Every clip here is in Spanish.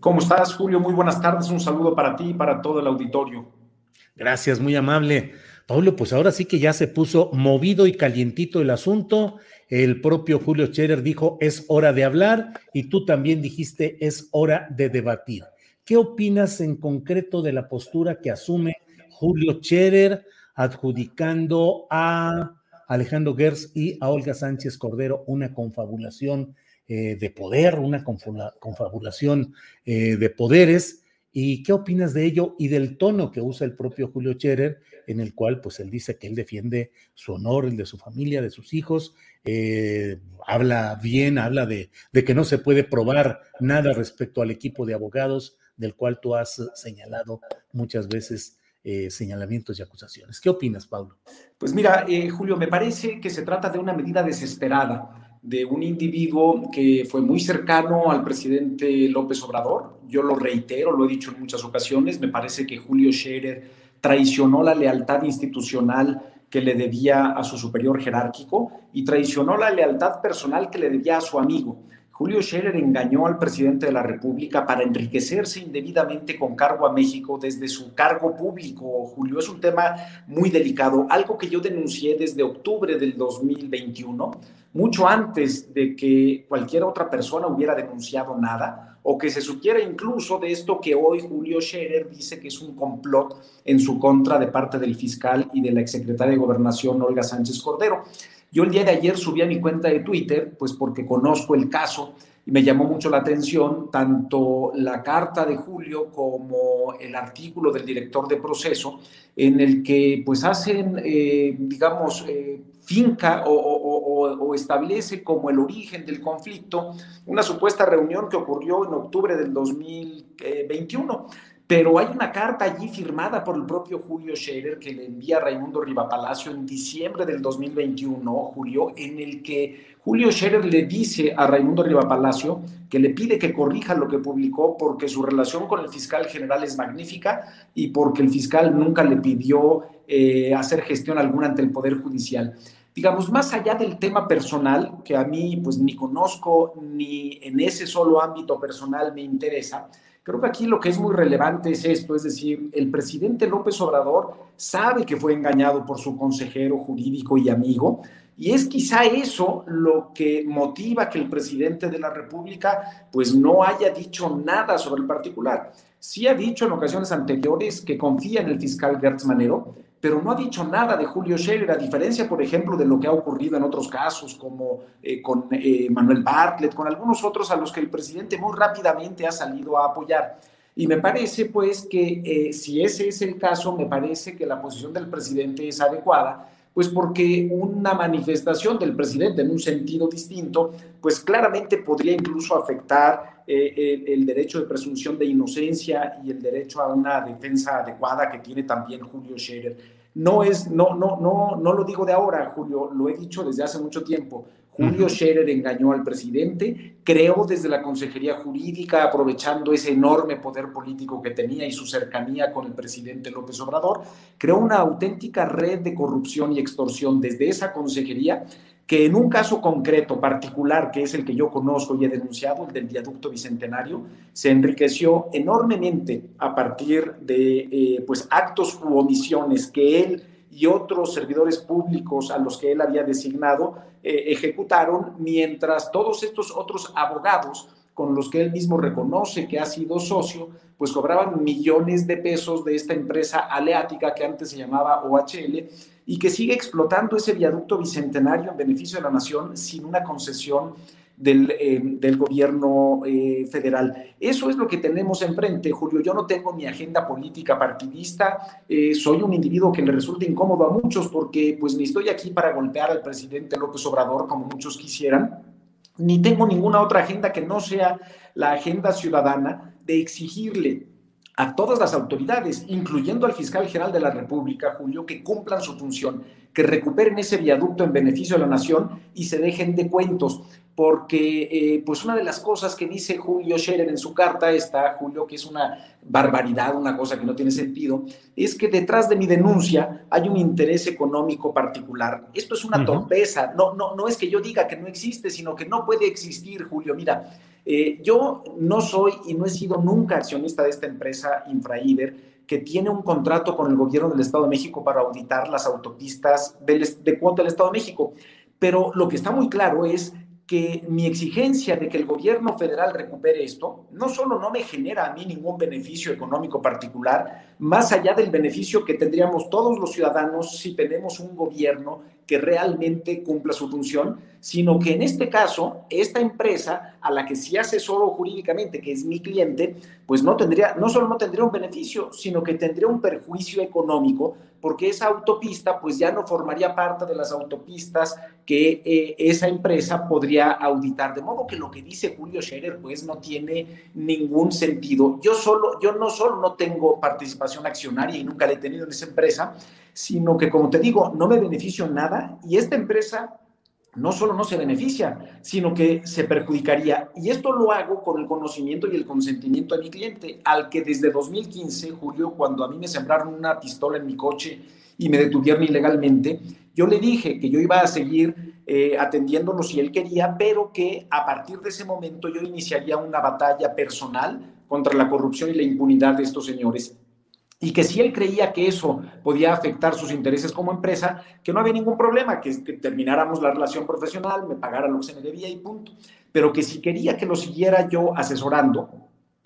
¿Cómo estás, Julio? Muy buenas tardes. Un saludo para ti y para todo el auditorio. Gracias, muy amable. Paulo, pues ahora sí que ya se puso movido y calientito el asunto. El propio Julio Scherer dijo, es hora de hablar y tú también dijiste, es hora de debatir. ¿Qué opinas en concreto de la postura que asume Julio Scherer adjudicando a Alejandro Gers y a Olga Sánchez Cordero una confabulación eh, de poder, una confabulación eh, de poderes. ¿Y qué opinas de ello y del tono que usa el propio Julio Scherer, en el cual pues él dice que él defiende su honor, el de su familia, de sus hijos, eh, habla bien, habla de, que no se puede probar nada respecto al equipo de abogados del cual tú has señalado muchas veces señalamientos y acusaciones. ¿Qué opinas, Pablo? Pues mira, Julio, me parece que se trata de una medida desesperada de un individuo que fue muy cercano al presidente López Obrador. Yo lo reitero, lo he dicho en muchas ocasiones, me parece que Julio Scherer traicionó la lealtad institucional que le debía a su superior jerárquico y traicionó la lealtad personal que le debía a su amigo. Julio Scherer engañó al presidente de la República para enriquecerse indebidamente con cargo a México desde su cargo público. Julio, es un tema muy delicado, algo que yo denuncié desde octubre del 2021, mucho antes de que cualquier otra persona hubiera denunciado nada o que se supiera incluso de esto que hoy Julio Scherer dice que es un complot en su contra de parte del fiscal y de la exsecretaria de Gobernación Olga Sánchez Cordero. Yo el día de ayer subí a mi cuenta de Twitter, pues porque conozco el caso y me llamó mucho la atención tanto la carta de Julio como el artículo del director de proceso en el que pues hacen, eh, digamos, eh, finca o, o, o, establece como el origen del conflicto una supuesta reunión que ocurrió en octubre del 2021 pero hay una carta allí firmada por el propio Julio Scherer que le envía a Raimundo Rivapalacio en diciembre del 2021, Julio, en el que Julio Scherer le dice a Raimundo Rivapalacio que le pide que corrija lo que publicó porque su relación con el fiscal general es magnífica y porque el fiscal nunca le pidió eh, hacer gestión alguna ante el Poder Judicial digamos, más allá del tema personal, que a mí pues ni conozco ni en ese solo ámbito personal me interesa, Creo que aquí lo que es muy relevante es esto, es decir, el presidente López Obrador sabe que fue engañado por su consejero jurídico y amigo, y es quizá eso lo que motiva que el presidente de la República pues no haya dicho nada sobre el particular. Sí ha dicho en ocasiones anteriores que confía en el fiscal Gertz Manero, pero no ha dicho nada de Julio Scherer, a diferencia, por ejemplo, de lo que ha ocurrido en otros casos, como eh, con eh, Manuel Bartlett, con algunos otros a los que el presidente muy rápidamente ha salido a apoyar. Y me parece, pues, que eh, si ese es el caso, me parece que la posición del presidente es adecuada, pues porque una manifestación del presidente en un sentido distinto, pues claramente podría incluso afectar el, el, derecho de presunción de inocencia y el derecho a una defensa adecuada que tiene también Julio Scherer. No es, no, no, no, no lo digo de ahora, Julio, lo he dicho desde hace mucho tiempo. Julio. Scherer engañó al presidente, creó desde la Consejería Jurídica, aprovechando ese enorme poder político que tenía y su cercanía con el presidente López Obrador, creó una auténtica red de corrupción y extorsión desde esa consejería que en un caso concreto, particular, que es el que yo conozco y he denunciado, el del viaducto bicentenario, se enriqueció enormemente a partir de eh, pues, actos u omisiones que él y otros servidores públicos a los que él había designado eh, ejecutaron, mientras todos estos otros abogados con los que él mismo reconoce que ha sido socio, pues cobraban millones de pesos de esta empresa aleática que antes se llamaba OHL y que sigue explotando ese viaducto bicentenario en beneficio de la nación sin una concesión del, eh, del gobierno eh, federal. Eso es lo que tenemos enfrente, Julio. Yo no tengo mi agenda política partidista, eh, soy un individuo que le resulta incómodo a muchos porque pues ni estoy aquí para golpear al presidente López Obrador como muchos quisieran, ni tengo ninguna otra agenda que no sea la agenda ciudadana de exigirle a todas las autoridades, incluyendo al fiscal general de la República, Julio, que cumplan su función, que recuperen ese viaducto en beneficio de la nación y se dejen de cuentos porque eh, pues una de las cosas que dice Julio Scherer en su carta esta, Julio, que es una barbaridad, una cosa que no tiene sentido, es que detrás de mi denuncia hay un interés económico particular. Esto es una torpeza, no, no, no es que yo diga que no existe, sino que no puede existir, Julio. Mira, eh, yo no soy y no he sido nunca accionista de esta empresa Infraider, que tiene un contrato con el gobierno del Estado de México para auditar las autopistas de cuota del Estado de México. Pero lo que está muy claro es que mi exigencia de que el gobierno federal recupere esto no solo no me genera a mí ningún beneficio económico particular, más allá del beneficio que tendríamos todos los ciudadanos si tenemos un gobierno que realmente cumpla su función, sino que en este caso, esta empresa a la que sí asesoro jurídicamente, que es mi cliente, pues no tendría, no solo no tendría un beneficio, sino que tendría un perjuicio económico, porque esa autopista pues ya no formaría parte de las autopistas que eh, esa empresa podría auditar. De modo que lo que dice Julio Scherer pues no tiene ningún sentido. Yo solo, yo no solo no tengo participación accionaria y nunca la he tenido en esa empresa, sino que como te digo, no me beneficio nada y esta empresa no solo no se beneficia, sino que se perjudicaría. Y esto lo hago con el conocimiento y el consentimiento de mi cliente, al que desde 2015, Julio, cuando a mí me sembraron una pistola en mi coche y me detuvieron ilegalmente, yo le dije que yo iba a seguir eh, atendiéndolo si él quería, pero que a partir de ese momento yo iniciaría una batalla personal contra la corrupción y la impunidad de estos señores y que si él creía que eso podía afectar sus intereses como empresa, que no había ningún problema, que, termináramos la relación profesional, me pagara lo que se me debía y punto. Pero que si quería que lo siguiera yo asesorando,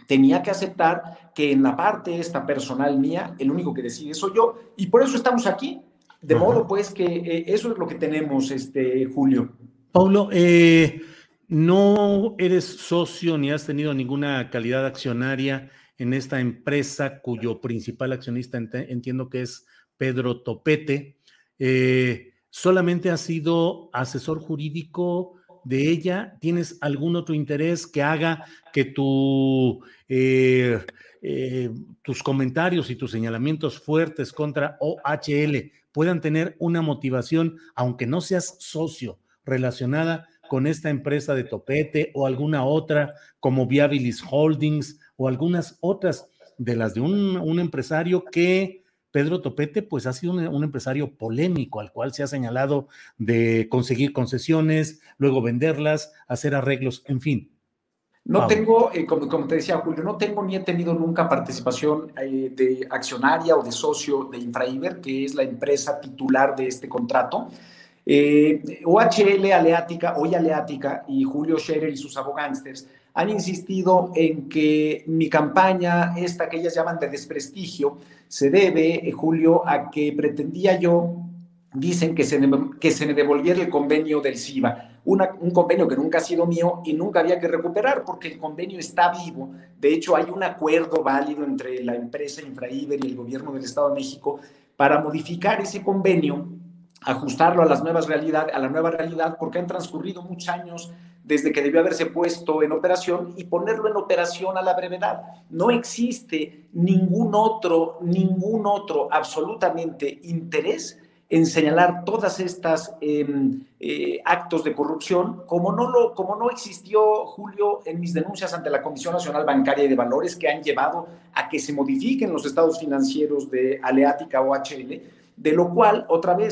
tenía que aceptar que en la parte esta personal mía, el único que decide soy yo, y por eso estamos aquí. De modo pues que eh, eso es lo que tenemos, este, Julio. Paulo, eh, no eres socio ni has tenido ninguna calidad accionaria en esta empresa cuyo principal accionista entiendo que es Pedro Topete. Eh, ¿Solamente has sido asesor jurídico de ella? ¿Tienes algún otro interés que haga que tu, eh, eh, tus comentarios y tus señalamientos fuertes contra OHL puedan tener una motivación, aunque no seas socio, relacionada con esta empresa de Topete o alguna otra como Viabilis Holdings o algunas otras de las de un, empresario que Pedro Topete, pues ha sido un, empresario polémico al cual se ha señalado de conseguir concesiones, luego venderlas, hacer arreglos, en fin. No tengo, eh, como, te decía Julio, no tengo ni he tenido nunca participación eh, de accionaria o de socio de Infraiber, que es la empresa titular de este contrato. Eh, OHL Aleática, hoy Aleática, y Julio Scherer y sus abogánsters han insistido en que mi campaña, esta que ellas llaman de desprestigio, se debe, eh, Julio, a que pretendía yo, dicen que se, que se me devolviera el convenio del CIBA, un convenio que nunca ha sido mío y nunca había que recuperar porque el convenio está vivo. De hecho, hay un acuerdo válido entre la empresa Infraiber y el gobierno del Estado de México para modificar ese convenio ajustarlo a las nuevas realidades, a la nueva realidad, porque han transcurrido muchos años desde que debió haberse puesto en operación y ponerlo en operación a la brevedad. No existe ningún otro, ningún otro absolutamente interés en señalar todas estas em, eh, actos de corrupción, como no, lo, como no existió, Julio, en mis denuncias ante la Comisión Nacional Bancaria y de Valores, que han llevado a que se modifiquen los estados financieros de Aleática o HL, de lo cual, otra vez,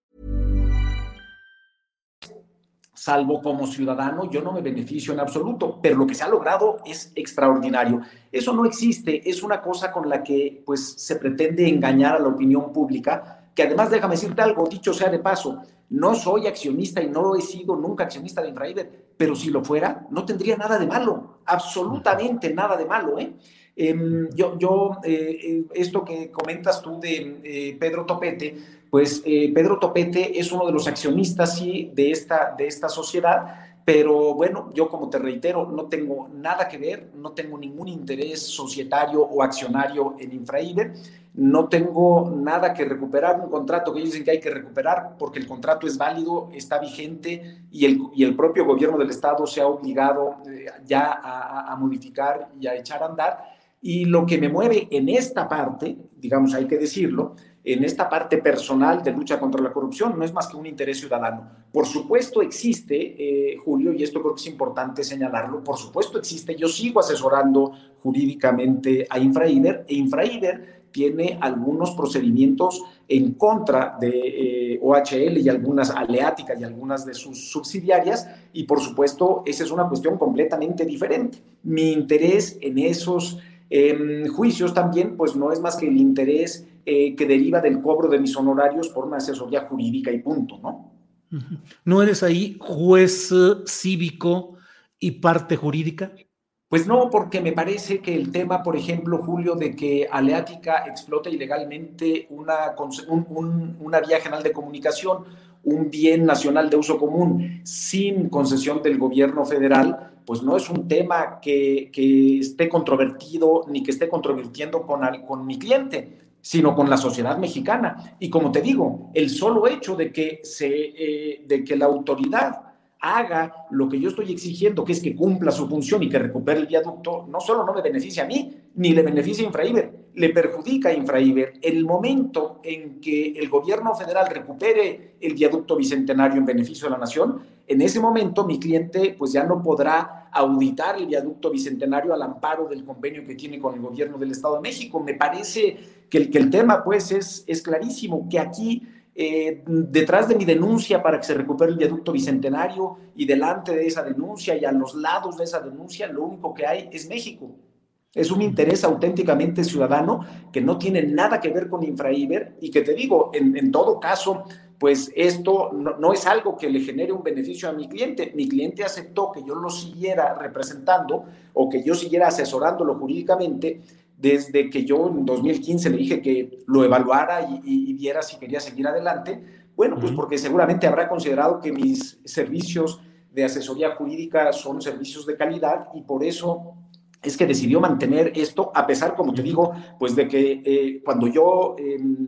Salvo como ciudadano, yo no me beneficio en absoluto, pero lo que se ha logrado es extraordinario. Eso no existe, es una cosa con la que pues se pretende engañar a la opinión pública, que además déjame decirte algo, dicho sea de paso, no soy accionista y no he sido nunca accionista de Infraider, pero si lo fuera, no tendría nada de malo, absolutamente nada de malo, ¿eh? Em, yo, yo eh, eh, esto que comentas tú de eh, Pedro Topete, pues Pedro Topete es uno de los accionistas, sí, de esta, de esta sociedad, pero bueno, yo como te reitero, no tengo nada que ver, no tengo ningún interés societario o accionario en Infraiber, no tengo nada que recuperar, un contrato que ellos dicen que hay que recuperar porque el contrato es válido, está vigente y el, y el propio gobierno del Estado se ha obligado ya a, a modificar y a echar a andar. Y lo que me mueve en esta parte, digamos, hay que decirlo, en esta parte personal de lucha contra la corrupción, no es más que un interés ciudadano. Por supuesto existe, eh, Julio, y esto creo que es importante señalarlo, por supuesto existe, yo sigo asesorando jurídicamente a Infraider, e Infraider tiene algunos procedimientos en contra de eh, OHL y algunas aleáticas y algunas de sus subsidiarias, y por supuesto esa es una cuestión completamente diferente. Mi interés en esos eh, juicios también, pues no es más que el interés eh, que deriva del cobro de mis honorarios por una asesoría jurídica y punto, ¿no? ¿No eres ahí juez eh, cívico y parte jurídica? Pues no, porque me parece que el tema, por ejemplo, Julio, de que Aleática explota ilegalmente una, un, una vía general de comunicación, un bien nacional de uso común, sin concesión del gobierno federal, pues no es un tema que, que esté controvertido ni que esté controvirtiendo con, con mi cliente, sino con la sociedad mexicana. Y como te digo, el solo hecho de que, se, eh, de que la autoridad haga lo que yo estoy exigiendo, que es que cumpla su función y que recupere el viaducto, no solo no me beneficia a mí, ni le beneficia a Infraiber, le perjudica a Infraiber. El momento en que el gobierno federal recupere el viaducto bicentenario en beneficio de la nación, en ese momento mi cliente pues ya no podrá auditar el viaducto bicentenario al amparo del convenio que tiene con el gobierno del Estado de México. Me parece que el, que el tema pues es, es clarísimo, que aquí eh, detrás de mi denuncia para que se recupere el viaducto bicentenario y delante de esa denuncia y a los lados de esa denuncia, lo único que hay es México. Es un interés auténticamente ciudadano que no tiene nada que ver con Infraiber y que te digo, en, todo caso, pues esto no, no, es algo que le genere un beneficio a mi cliente. Mi cliente aceptó que yo lo siguiera representando o que yo siguiera asesorándolo jurídicamente desde que yo en 2015 le dije que lo evaluara y, viera si quería seguir adelante, bueno, pues porque seguramente habrá considerado que mis servicios de asesoría jurídica son servicios de calidad y por eso es que decidió mantener esto, a pesar, como te digo, pues de que eh, cuando yo em,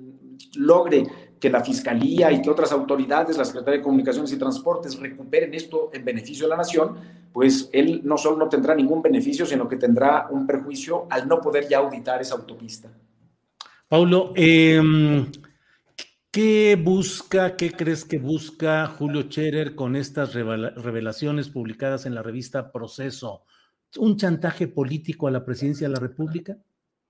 logre que la Fiscalía y que otras autoridades, la Secretaría de Comunicaciones y Transportes, recuperen esto en beneficio de la nación, pues él no solo no tendrá ningún beneficio, sino que tendrá un perjuicio al no poder ya auditar esa autopista. Paulo, em, ¿qué busca, qué crees que busca Julio Scherer con estas revelaciones publicadas en la revista Proceso? ¿Un chantaje político a la presidencia de la República?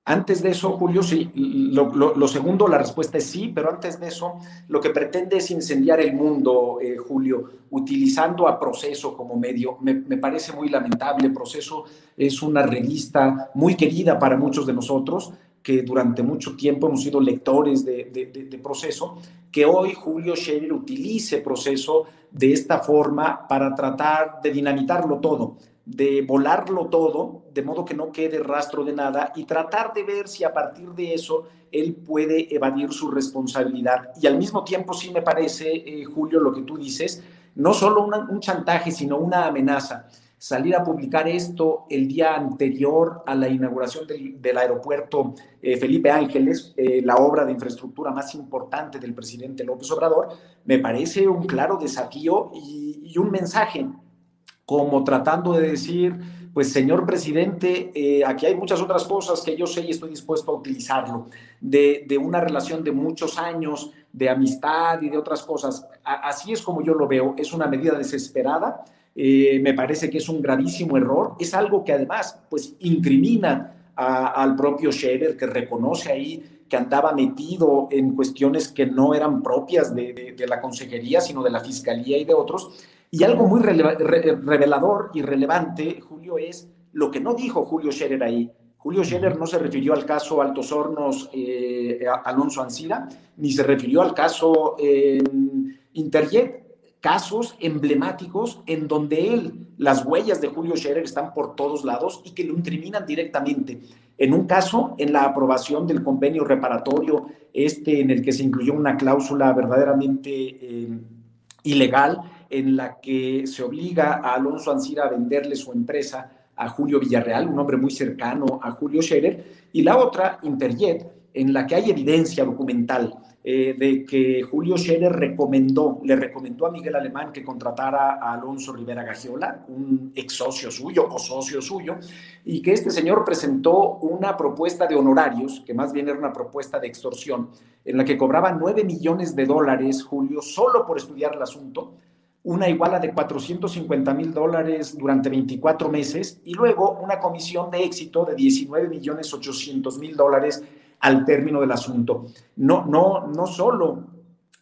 Antes de eso, Julio, sí, lo, segundo, la respuesta es sí, pero antes de eso, lo que pretende es incendiar el mundo, eh, Julio, utilizando a Proceso como medio. Me, parece muy lamentable. Proceso es una revista muy querida para muchos de nosotros, que durante mucho tiempo hemos sido lectores de, proceso, que hoy Julio Scherer utilice proceso de esta forma para tratar de dinamitarlo todo, de volarlo todo, de modo que no quede rastro de nada y tratar de ver si a partir de eso él puede evadir su responsabilidad. Y al mismo tiempo sí me parece, eh, Julio, lo que tú dices, no solo un chantaje, sino una amenaza salir a publicar esto el día anterior a la inauguración del, aeropuerto eh, Felipe Ángeles, eh, la obra de infraestructura más importante del presidente López Obrador, me parece un claro desafío y, un mensaje, como tratando de decir, pues señor presidente, eh, aquí hay muchas otras cosas que yo sé y estoy dispuesto a utilizarlo, de, una relación de muchos años, de amistad y de otras cosas. así es como yo lo veo, es una medida desesperada eh, me parece que es un gravísimo error. Es algo que además pues incrimina al propio Scherer, que reconoce ahí que andaba metido en cuestiones que no eran propias de, la consejería, sino de la fiscalía y de otros. Y algo muy revelador y relevante, Julio, es lo que no dijo Julio Scherer ahí. Julio Scherer no se refirió al caso Altos Hornos eh, Alonso Ancira, ni se refirió al caso eh, Interjet, casos emblemáticos en donde él, las huellas de Julio Scherer están por todos lados y que lo incriminan directamente. En un caso, en la aprobación del convenio reparatorio, este en el que se incluyó una cláusula verdaderamente eh, ilegal, en la que se obliga a Alonso Ancira a venderle su empresa a Julio Villarreal, un hombre muy cercano a Julio Scherer, y la otra, Interjet, en la que hay evidencia documental eh, de que Julio Scherer recomendó, le recomendó a Miguel Alemán que contratara a Alonso Rivera Gagiola, un ex socio suyo o socio suyo, y que este señor presentó una propuesta de honorarios, que más bien era una propuesta de extorsión, en la que cobraba 9 millones de dólares, Julio, solo por estudiar el asunto, una iguala de 450 mil dólares durante 24 meses y luego una comisión de éxito de 19 millones 800 mil dólares al término del asunto. No, no, no solo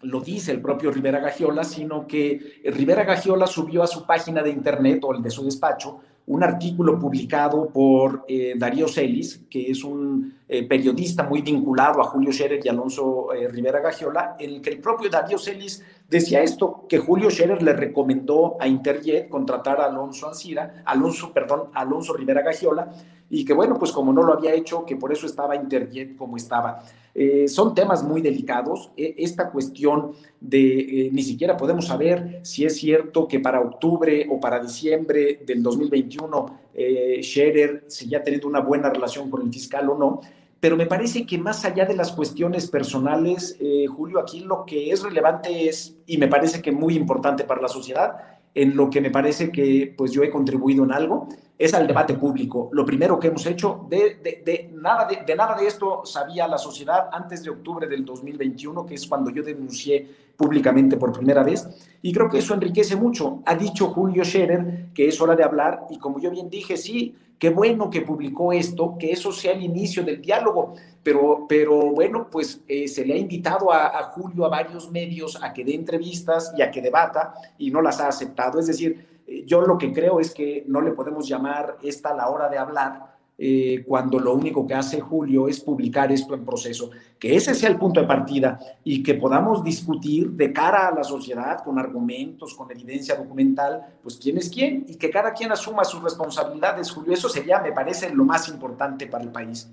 lo dice el propio Rivera Gagiola, sino que Rivera Gagiola subió a su página de internet o el de su despacho un artículo publicado por eh, Darío Celis, que es un eh, periodista muy vinculado a Julio Scherer y Alonso eh, Rivera Gagiola, en el que el propio Darío Celis decía esto, que Julio Scherer le recomendó a Interjet contratar a Alonso Ancira, Alonso, perdón, Alonso Rivera Gagiola, y que bueno, pues como no lo había hecho, que por eso estaba Interjet como estaba. Eh, son temas muy delicados. E, esta cuestión de eh, ni siquiera podemos saber si es cierto que para octubre o para diciembre del 2021 eh, Scherer ya ha tenido una buena relación con el fiscal o no. Pero me parece que más allá de las cuestiones personales, eh, Julio, aquí lo que es relevante es, y me parece que muy importante para la sociedad, en lo que me parece que pues yo he contribuido en algo, es al debate público. Lo primero que hemos hecho, de, de, nada, de, nada de esto sabía la sociedad antes de octubre del 2021, que es cuando yo denuncié públicamente por primera vez, y creo que eso enriquece mucho. Ha dicho Julio Scherer que es hora de hablar, y como yo bien dije, sí, qué bueno que publicó esto, que eso sea el inicio del diálogo, pero, pero bueno, pues eh, se le ha invitado a, a, Julio a varios medios a que dé entrevistas y a que debata y no las ha aceptado. Es decir, yo lo que creo es que no le podemos llamar esta la hora de hablar, eh, cuando lo único que hace Julio es publicar esto en proceso, que ese sea el punto de partida y que podamos discutir de cara a la sociedad con argumentos, con evidencia documental, pues quién es quién y que cada quien asuma sus responsabilidades, Julio. Eso sería, me parece, lo más importante para el país.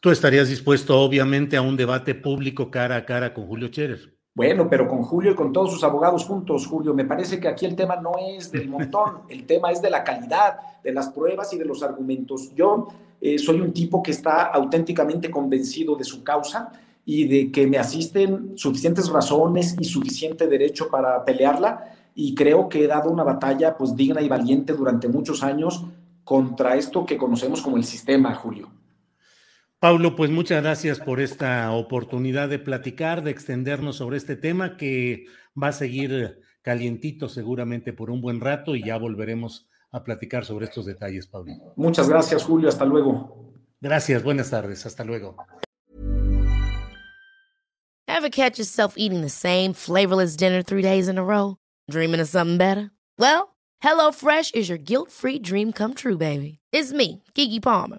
Tú estarías dispuesto, obviamente, a un debate público cara a cara con Julio Cherer. Bueno, pero con Julio y con todos sus abogados juntos, Julio, me parece que aquí el tema no es del montón, el tema es de la calidad, de las pruebas y de los argumentos. Yo eh, soy un tipo que está auténticamente convencido de su causa y de que me asisten suficientes razones y suficiente derecho para pelearla y creo que he dado una batalla pues digna y valiente durante muchos años contra esto que conocemos como el sistema, Julio. Pablo, pues muchas gracias por esta oportunidad de platicar, de extendernos sobre este tema que va a seguir calientito seguramente por un buen rato y ya volveremos a platicar sobre estos detalles, Pablo. Muchas gracias, Julio. Hasta luego. Gracias. Buenas tardes. Hasta luego. Ever catch yourself eating the same flavorless dinner three days in a row? Dreaming of something better? Well, HelloFresh is your guilt-free dream come true, baby. It's me, Kiki Palmer.